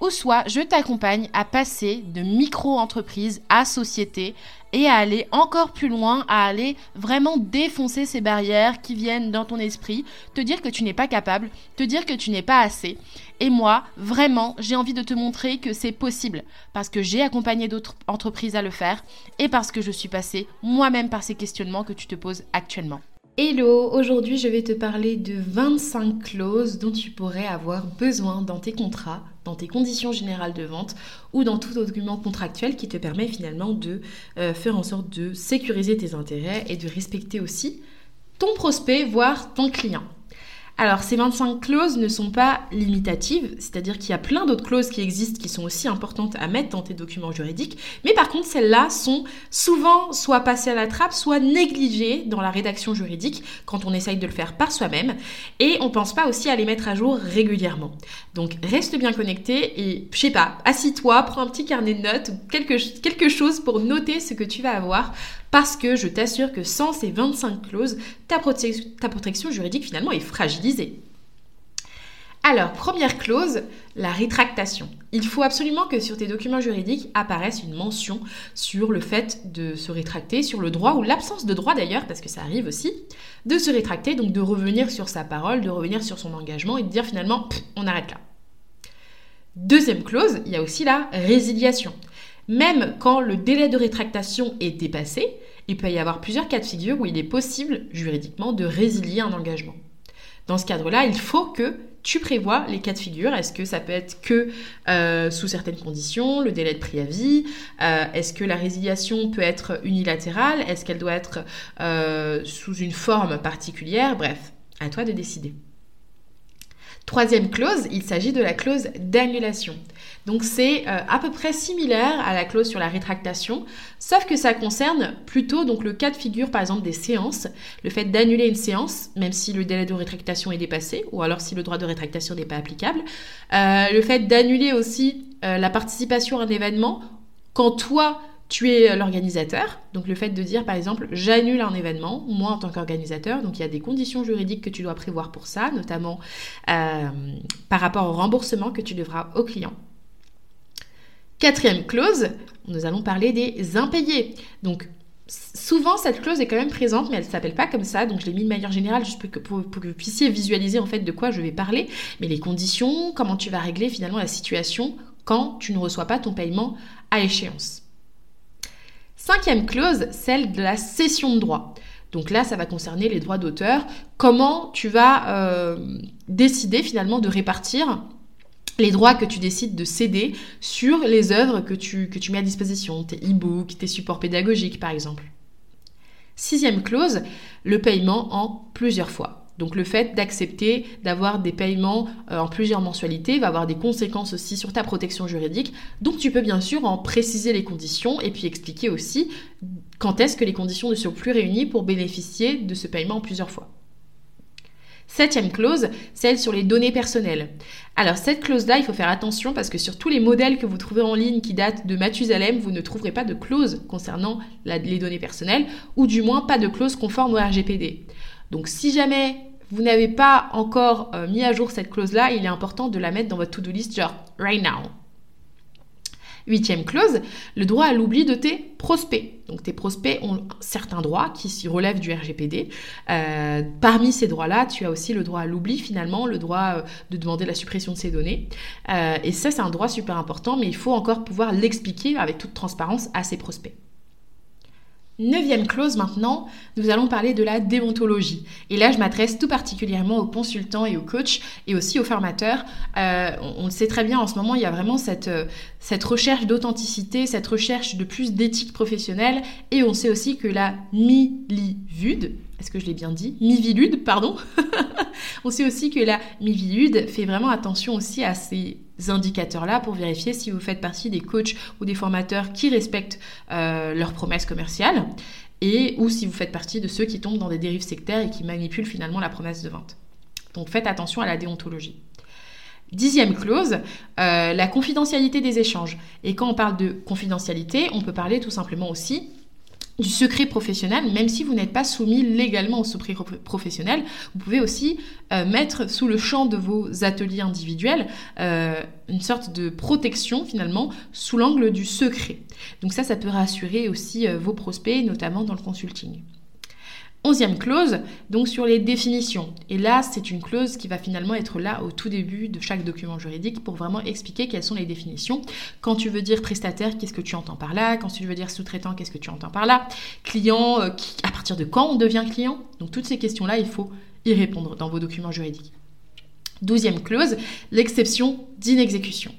ou soit je t'accompagne à passer de micro-entreprise à société et à aller encore plus loin, à aller vraiment défoncer ces barrières qui viennent dans ton esprit, te dire que tu n'es pas capable, te dire que tu n'es pas assez. Et moi, vraiment, j'ai envie de te montrer que c'est possible parce que j'ai accompagné d'autres entreprises à le faire et parce que je suis passée moi-même par ces questionnements que tu te poses actuellement. Hello, aujourd'hui je vais te parler de 25 clauses dont tu pourrais avoir besoin dans tes contrats, dans tes conditions générales de vente ou dans tout document contractuel qui te permet finalement de euh, faire en sorte de sécuriser tes intérêts et de respecter aussi ton prospect, voire ton client. Alors, ces 25 clauses ne sont pas limitatives, c'est-à-dire qu'il y a plein d'autres clauses qui existent qui sont aussi importantes à mettre dans tes documents juridiques, mais par contre, celles-là sont souvent soit passées à la trappe, soit négligées dans la rédaction juridique quand on essaye de le faire par soi-même, et on pense pas aussi à les mettre à jour régulièrement. Donc, reste bien connecté et, je sais pas, assis-toi, prends un petit carnet de notes ou quelque, quelque chose pour noter ce que tu vas avoir parce que je t'assure que sans ces 25 clauses, ta, protection juridique finalement est fragilisée. Alors, première clause, la rétractation. Il faut absolument que sur tes documents juridiques apparaisse une mention sur le fait de se rétracter, sur le droit ou l'absence de droit d'ailleurs, parce que ça arrive aussi, de se rétracter, donc de revenir sur sa parole, de revenir sur son engagement et de dire finalement, on arrête là. Deuxième clause, il y a aussi la résiliation. Même quand le délai de rétractation est dépassé, il peut y avoir plusieurs cas de figure où il est possible juridiquement de résilier un engagement. Dans ce cadre-là, il faut que tu prévois les cas de figure. Est-ce que ça peut être que euh, sous certaines conditions, le délai de préavis euh, Est-ce que la résiliation peut être unilatérale Est-ce qu'elle doit être euh, sous une forme particulière? Bref, à toi de décider. Troisième clause, il s'agit de la clause d'annulation. Donc c'est euh, à peu près similaire à la clause sur la rétractation, sauf que ça concerne plutôt le cas de figure par exemple des séances, le fait d'annuler une séance même si le délai de rétractation est dépassé ou alors si le droit de rétractation n'est pas applicable, euh, le fait d'annuler aussi euh, la participation à un événement quand toi tu es l'organisateur, donc le fait de dire par exemple j'annule un événement, moi en tant qu'organisateur, donc il y a des conditions juridiques que tu dois prévoir pour ça, notamment par rapport au remboursement que tu devras au client. Quatrième clause, nous allons parler des impayés. Donc souvent cette clause est quand même présente, mais elle ne s'appelle pas comme ça, donc je l'ai mis de manière générale juste pour que, pour, que, vous puissiez visualiser en fait de quoi je vais parler, mais les conditions, comment tu vas régler finalement la situation quand tu ne reçois pas ton paiement à échéance. Cinquième clause, celle de la cession de droit. Donc là, ça va concerner les droits d'auteur. Comment tu vas euh, décider finalement de répartir les droits que tu décides de céder sur les œuvres que tu, que tu mets à disposition, tes e-books, tes supports pédagogiques par exemple? Sixième clause, le paiement en plusieurs fois. Donc le fait d'accepter d'avoir des paiements euh, en plusieurs mensualités va avoir des conséquences aussi sur ta protection juridique. Donc tu peux bien sûr en préciser les conditions et puis expliquer aussi quand est-ce que les conditions ne sont plus réunies pour bénéficier de ce paiement en plusieurs fois. Septième clause, celle sur les données personnelles. Alors cette clause-là, il faut faire attention parce que sur tous les modèles que vous trouvez en ligne qui datent de Mathusalem, vous ne trouverez pas de clause concernant les données personnelles ou du moins pas de clause conforme au RGPD. Donc si jamais vous n'avez pas encore euh, mis à jour cette clause-là, il est important de la mettre dans votre to-do list genre right now. Huitième clause, le droit à l'oubli de tes prospects. Donc tes prospects ont certains droits qui s'y relèvent du RGPD. Euh, parmi ces droits-là, tu as aussi le droit à l'oubli finalement, le droit euh, de demander la suppression de ces données. Et ça, c'est un droit super important, mais il faut encore pouvoir l'expliquer avec toute transparence à ses prospects. Neuvième clause maintenant, nous allons parler de la déontologie. Et là, je m'adresse tout particulièrement aux consultants et aux coachs et aussi aux formateurs. Euh, on, le sait très bien, en ce moment, il y a vraiment cette, euh, cette recherche d'authenticité, cette recherche de plus d'éthique professionnelle. Et on sait aussi que la milivude, est-ce que je l'ai bien dit? Mivilude, pardon. on sait aussi que la mivilude fait vraiment attention aussi à ces indicateurs-là pour vérifier si vous faites partie des coachs ou des formateurs qui respectent euh, leurs promesses commerciales et ou si vous faites partie de ceux qui tombent dans des dérives sectaires et qui manipulent finalement la promesse de vente. Donc faites attention à la déontologie. Dixième clause, euh, la confidentialité des échanges. Et quand on parle de confidentialité, on peut parler tout simplement aussi du secret professionnel, même si vous n'êtes pas soumis légalement au secret professionnel, vous pouvez aussi euh, mettre sous le champ de vos ateliers individuels euh, une sorte de protection finalement sous l'angle du secret. Donc ça, ça peut rassurer aussi vos prospects, notamment dans le consulting. Onzième clause, donc sur les définitions. Et là, c'est une clause qui va finalement être là au tout début de chaque document juridique pour vraiment expliquer quelles sont les définitions. Quand tu veux dire prestataire, qu'est-ce que tu entends par là? Quand tu veux dire sous-traitant, qu'est-ce que tu entends par là? Client, euh, à partir de quand on devient client? Donc toutes ces questions-là, il faut y répondre dans vos documents juridiques. Douzième clause, l'exception d'inexécution.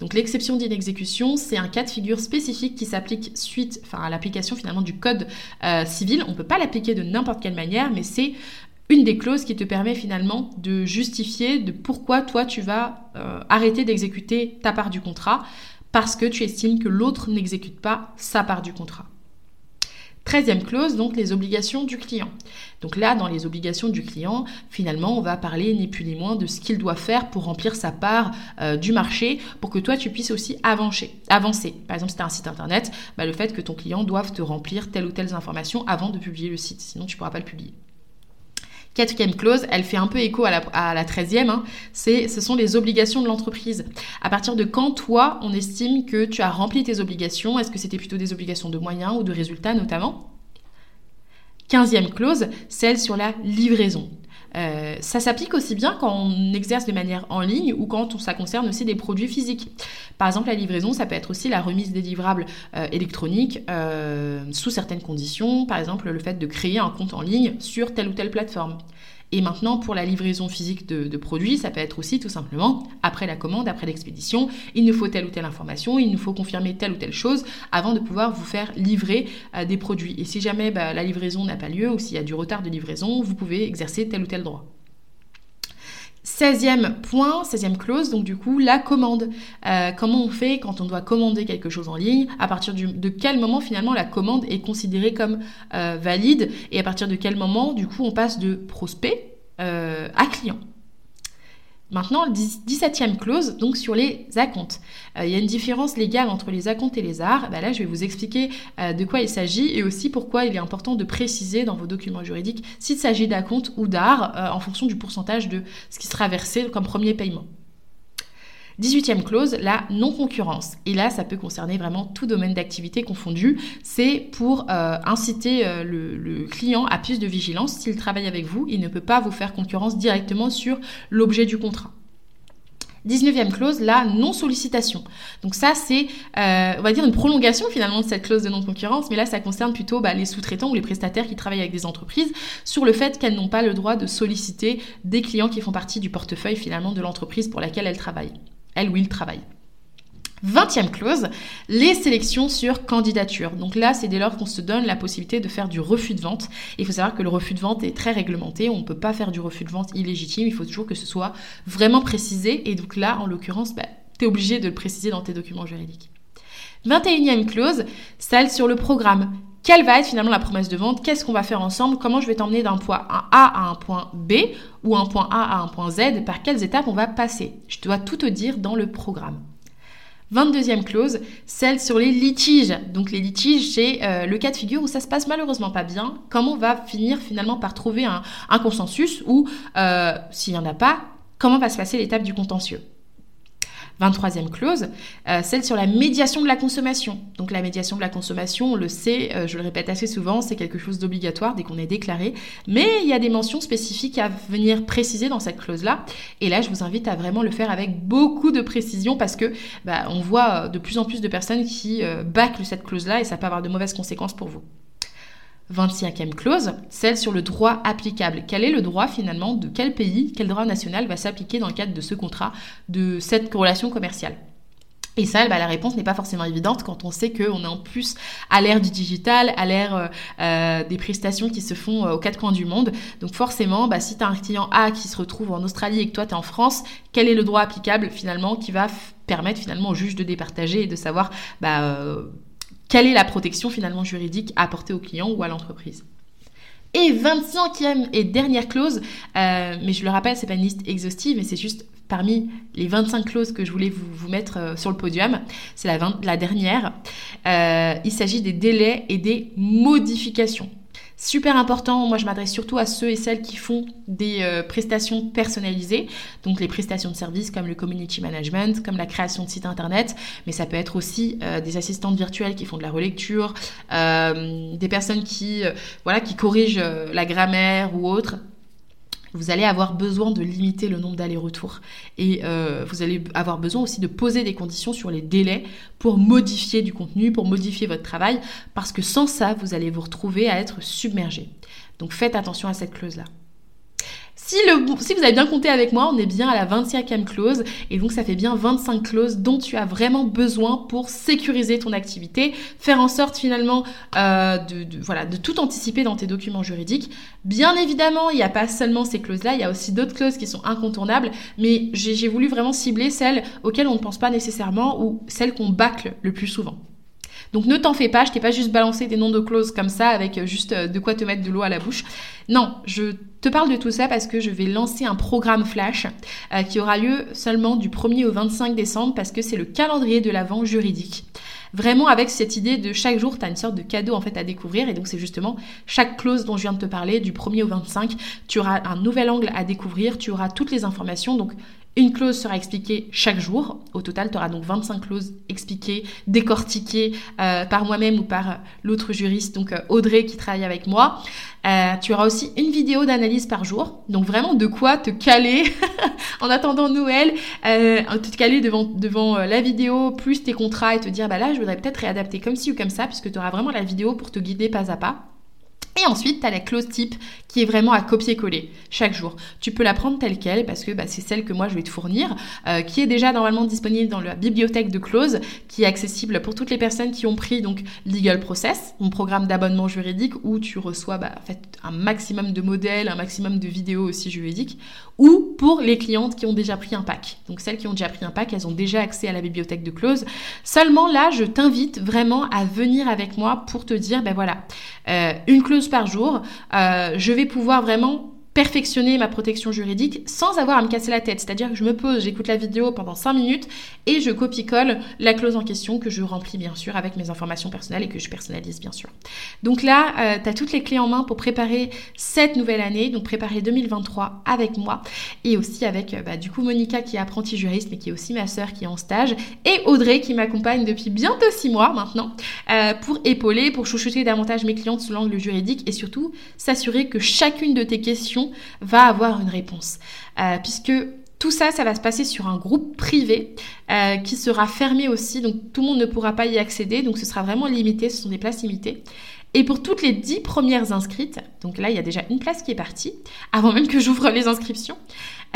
Donc l'exception d'inexécution, c'est un cas de figure spécifique qui s'applique suite, enfin à l'application finalement du code euh, civil. On ne peut pas l'appliquer de n'importe quelle manière, mais c'est une des clauses qui te permet finalement de justifier de pourquoi toi tu vas euh, arrêter d'exécuter ta part du contrat parce que tu estimes que l'autre n'exécute pas sa part du contrat. Treizième clause, donc les obligations du client. Donc là, dans les obligations du client, finalement, on va parler ni plus ni moins de ce qu'il doit faire pour remplir sa part euh, du marché, pour que toi, tu puisses aussi avancer. avancer. Par exemple, si tu as un site internet, bah, le fait que ton client doive te remplir telle ou telle information avant de publier le site, sinon tu ne pourras pas le publier. Quatrième clause, elle fait un peu écho à la, treizième, hein, ce sont les obligations de l'entreprise. À partir de quand, toi, on estime que tu as rempli tes obligations? Est-ce que c'était plutôt des obligations de moyens ou de résultats notamment? Quinzième clause, celle sur la livraison. Euh, ça s'applique aussi bien quand on exerce de manière en ligne ou quand ça concerne aussi des produits physiques. Par exemple, la livraison, ça peut être aussi la remise des livrables euh, électroniques euh, sous certaines conditions, par exemple le fait de créer un compte en ligne sur telle ou telle plateforme. Et maintenant, pour la livraison physique de, produits, ça peut être aussi tout simplement, après la commande, après l'expédition, il nous faut telle ou telle information, il nous faut confirmer telle ou telle chose avant de pouvoir vous faire livrer euh, des produits. Et si jamais bah, la livraison n'a pas lieu ou s'il y a du retard de livraison, vous pouvez exercer tel ou tel droit. 16e point, 16e clause, donc du coup, la commande. Euh, comment on fait quand on doit commander quelque chose en ligne? À partir de quel moment finalement la commande est considérée comme euh, valide? Et à partir de quel moment, du coup, on passe de prospect euh, à client? Maintenant, 17e clause, donc sur les acomptes. Euh, il y a une différence légale entre les acomptes et les arts. Bah là, je vais vous expliquer euh, de quoi il s'agit et aussi pourquoi il est important de préciser dans vos documents juridiques s'il s'agit d'acompte ou d'art euh, en fonction du pourcentage de ce qui sera versé comme premier paiement. 18e clause, la non-concurrence. Et là, ça peut concerner vraiment tout domaine d'activité confondu. C'est pour euh, inciter euh, le, client à plus de vigilance. S'il travaille avec vous, il ne peut pas vous faire concurrence directement sur l'objet du contrat. 19e clause, la non-sollicitation. Donc ça, c'est, euh, on va dire, une prolongation finalement de cette clause de non-concurrence, mais là, ça concerne plutôt bah, les sous-traitants ou les prestataires qui travaillent avec des entreprises sur le fait qu'elles n'ont pas le droit de solliciter des clients qui font partie du portefeuille finalement de l'entreprise pour laquelle elles travaillent elle ou il travaille. 20e clause, les sélections sur candidature. Donc là, c'est dès lors qu'on se donne la possibilité de faire du refus de vente. Il faut savoir que le refus de vente est très réglementé. On ne peut pas faire du refus de vente illégitime. Il faut toujours que ce soit vraiment précisé. Et donc là, en l'occurrence, bah, tu es obligé de le préciser dans tes documents juridiques. 21e clause, celle sur le programme quelle va être finalement la promesse de vente, qu'est-ce qu'on va faire ensemble, comment je vais t'emmener d'un point A à un point B ou un point A à un point Z, par quelles étapes on va passer? Je dois tout te dire dans le programme. 22e clause, celle sur les litiges. Donc les litiges, c'est euh, le cas de figure où ça se passe malheureusement pas bien. Comment on va finir finalement par trouver un, consensus ou euh, s'il n'y en a pas, comment va se passer l'étape du contentieux? 23e clause, euh, celle sur la médiation de la consommation. Donc la médiation de la consommation, on le sait, euh, je le répète assez souvent, c'est quelque chose d'obligatoire dès qu'on est déclaré, mais il y a des mentions spécifiques à venir préciser dans cette clause-là. Et là, je vous invite à vraiment le faire avec beaucoup de précision parce que bah, on voit de plus en plus de personnes qui euh, bâclent cette clause-là et ça peut avoir de mauvaises conséquences pour vous. 25e clause, celle sur le droit applicable. Quel est le droit finalement de quel pays, quel droit national va s'appliquer dans le cadre de ce contrat, de cette relation commerciale? Et ça, bah, la réponse n'est pas forcément évidente quand on sait qu'on est en plus à l'ère du digital, à l'ère euh, euh, des prestations qui se font euh, aux quatre coins du monde. Donc forcément, bah, si tu as un client A qui se retrouve en Australie et que toi tu es en France, quel est le droit applicable finalement qui va permettre finalement au juge de départager et de savoir bah, quelle est la protection finalement juridique à apporter au client ou à l'entreprise? Et 25e et dernière clause, mais je le rappelle, c'est pas une liste exhaustive, mais c'est juste parmi les 25 clauses que je voulais vous, mettre euh, sur le podium. C'est la, la, dernière. Euh, il s'agit des délais et des modifications. Super important, moi je m'adresse surtout à ceux et celles qui font des euh, prestations personnalisées, donc les prestations de services comme le community management, comme la création de sites internet, mais ça peut être aussi des assistantes virtuelles qui font de la relecture, des personnes qui, voilà, qui corrigent la grammaire ou autre vous allez avoir besoin de limiter le nombre d'allers-retours. Et euh, vous allez avoir besoin aussi de poser des conditions sur les délais pour modifier du contenu, pour modifier votre travail, parce que sans ça, vous allez vous retrouver à être submergé. Donc faites attention à cette clause-là. Si, vous avez bien compté avec moi, on est bien à la 25e clause et donc ça fait bien 25 clauses dont tu as vraiment besoin pour sécuriser ton activité, faire en sorte finalement euh, de, voilà, de tout anticiper dans tes documents juridiques. Bien évidemment, il n'y a pas seulement ces clauses-là, il y a aussi d'autres clauses qui sont incontournables, mais j'ai voulu vraiment cibler celles auxquelles on ne pense pas nécessairement ou celles qu'on bâcle le plus souvent. Donc ne t'en fais pas, je t'ai pas juste balancé des noms de clauses comme ça avec euh, juste euh, de quoi te mettre de l'eau à la bouche. Non, je te parle de tout ça parce que je vais lancer un programme flash euh, qui aura lieu seulement du 1er au 25 décembre parce que c'est le calendrier de l'avant juridique. Vraiment avec cette idée de chaque jour, tu as une sorte de cadeau en fait à découvrir et donc c'est justement chaque clause dont je viens de te parler du 1er au 25, tu auras un nouvel angle à découvrir, tu auras toutes les informations donc une clause sera expliquée chaque jour. Au total, tu auras donc 25 clauses expliquées, décortiquées euh, par moi-même ou par euh, l'autre juriste, donc euh, Audrey qui travaille avec moi. tu auras aussi une vidéo d'analyse par jour. Donc vraiment de quoi te caler en attendant Noël, te caler devant, devant la vidéo, plus tes contrats et te dire, bah là, je voudrais peut-être réadapter comme ci ou comme ça, puisque tu auras vraiment la vidéo pour te guider pas à pas. Et ensuite, tu as la clause type qui est vraiment à copier-coller chaque jour. Tu peux la prendre telle qu'elle parce que bah, c'est celle que moi je vais te fournir, euh, qui est déjà normalement disponible dans la bibliothèque de clauses, qui est accessible pour toutes les personnes qui ont pris donc Legal Process, mon programme d'abonnement juridique où tu reçois bah, en fait, un maximum de modèles, un maximum de vidéos aussi juridiques, ou pour les clientes qui ont déjà pris un pack. Donc celles qui ont déjà pris un pack, elles ont déjà accès à la bibliothèque de clauses. Seulement là, je t'invite vraiment à venir avec moi pour te dire, ben voilà, euh, une clause par jour, euh, je vais pouvoir vraiment perfectionner ma protection juridique sans avoir à me casser la tête. C'est-à-dire que je me pose, j'écoute la vidéo pendant 5 minutes et je copie-colle la clause en question que je remplis bien sûr avec mes informations personnelles et que je personnalise bien sûr. Donc là, euh, tu as toutes les clés en main pour préparer cette nouvelle année, donc préparer 2023 avec moi et aussi avec euh, bah, du coup Monica qui est apprentie juriste mais qui est aussi ma sœur qui est en stage et Audrey qui m'accompagne depuis bientôt 6 mois maintenant euh, pour épauler, pour chouchouter davantage mes clientes sous l'angle juridique et surtout s'assurer que chacune de tes questions va avoir une réponse. Euh, puisque tout ça, ça va se passer sur un groupe privé euh, qui sera fermé aussi, donc tout le monde ne pourra pas y accéder, donc ce sera vraiment limité, ce sont des places limitées. Et pour toutes les dix premières inscrites, donc là il y a déjà une place qui est partie, avant même que j'ouvre les inscriptions,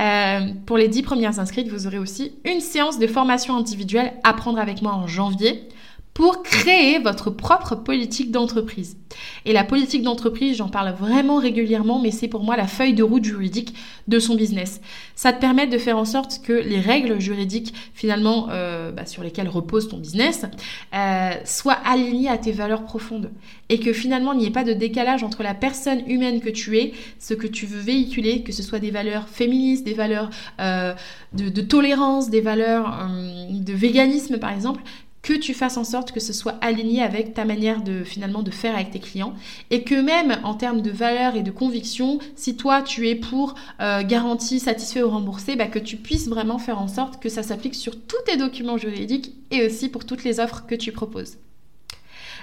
euh, pour les dix premières inscrites, vous aurez aussi une séance de formation individuelle à prendre avec moi en janvier pour créer votre propre politique d'entreprise. Et la politique d'entreprise, j'en parle vraiment régulièrement, mais c'est pour moi la feuille de route juridique de son business. Ça te permet de faire en sorte que les règles juridiques, finalement, euh, bah, sur lesquelles repose ton business, euh, soient alignées à tes valeurs profondes. Et que finalement, il n'y ait pas de décalage entre la personne humaine que tu es, ce que tu veux véhiculer, que ce soit des valeurs féministes, des valeurs euh, de, de, tolérance, des valeurs de véganisme, par exemple, que tu fasses en sorte que ce soit aligné avec ta manière de finalement de faire avec tes clients et que même en termes de valeur et de conviction, si toi tu es pour euh, garantie, satisfait ou remboursé, bah, que tu puisses vraiment faire en sorte que ça s'applique sur tous tes documents juridiques et aussi pour toutes les offres que tu proposes.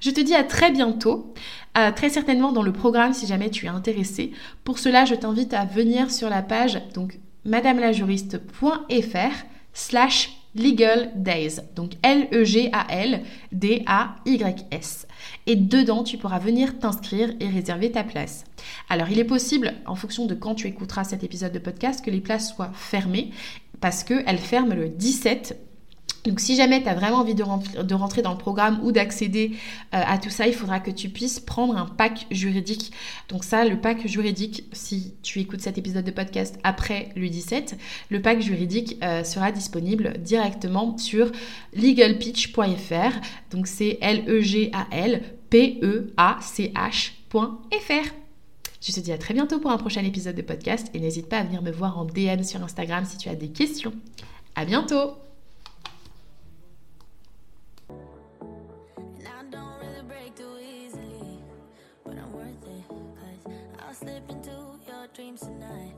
Je te dis à très bientôt, très certainement dans le programme si jamais tu es intéressé. Pour cela, je t'invite à venir sur la page donc madamelajuriste.fr slash Legal Days, donc L-E-G-A-L-D-A-Y-S. Et dedans, tu pourras venir t'inscrire et réserver ta place. Alors, il est possible, en fonction de quand tu écouteras cet épisode de podcast, que les places soient fermées, parce qu'elles ferment le 17 Donc si jamais tu as vraiment envie de, rentrer dans le programme ou d'accéder euh, à tout ça, il faudra que tu puisses prendre un pack juridique. Donc ça, le pack juridique, si tu écoutes cet épisode de podcast après le 17, le pack juridique euh, sera disponible directement sur legalpitch.fr. Donc c'est L-E-G-A-L P-E-A-C-H.fr. Je te dis à très bientôt pour un prochain épisode de podcast et n'hésite pas à venir me voir en DM sur Instagram si tu as des questions. À bientôt! Dreams tonight.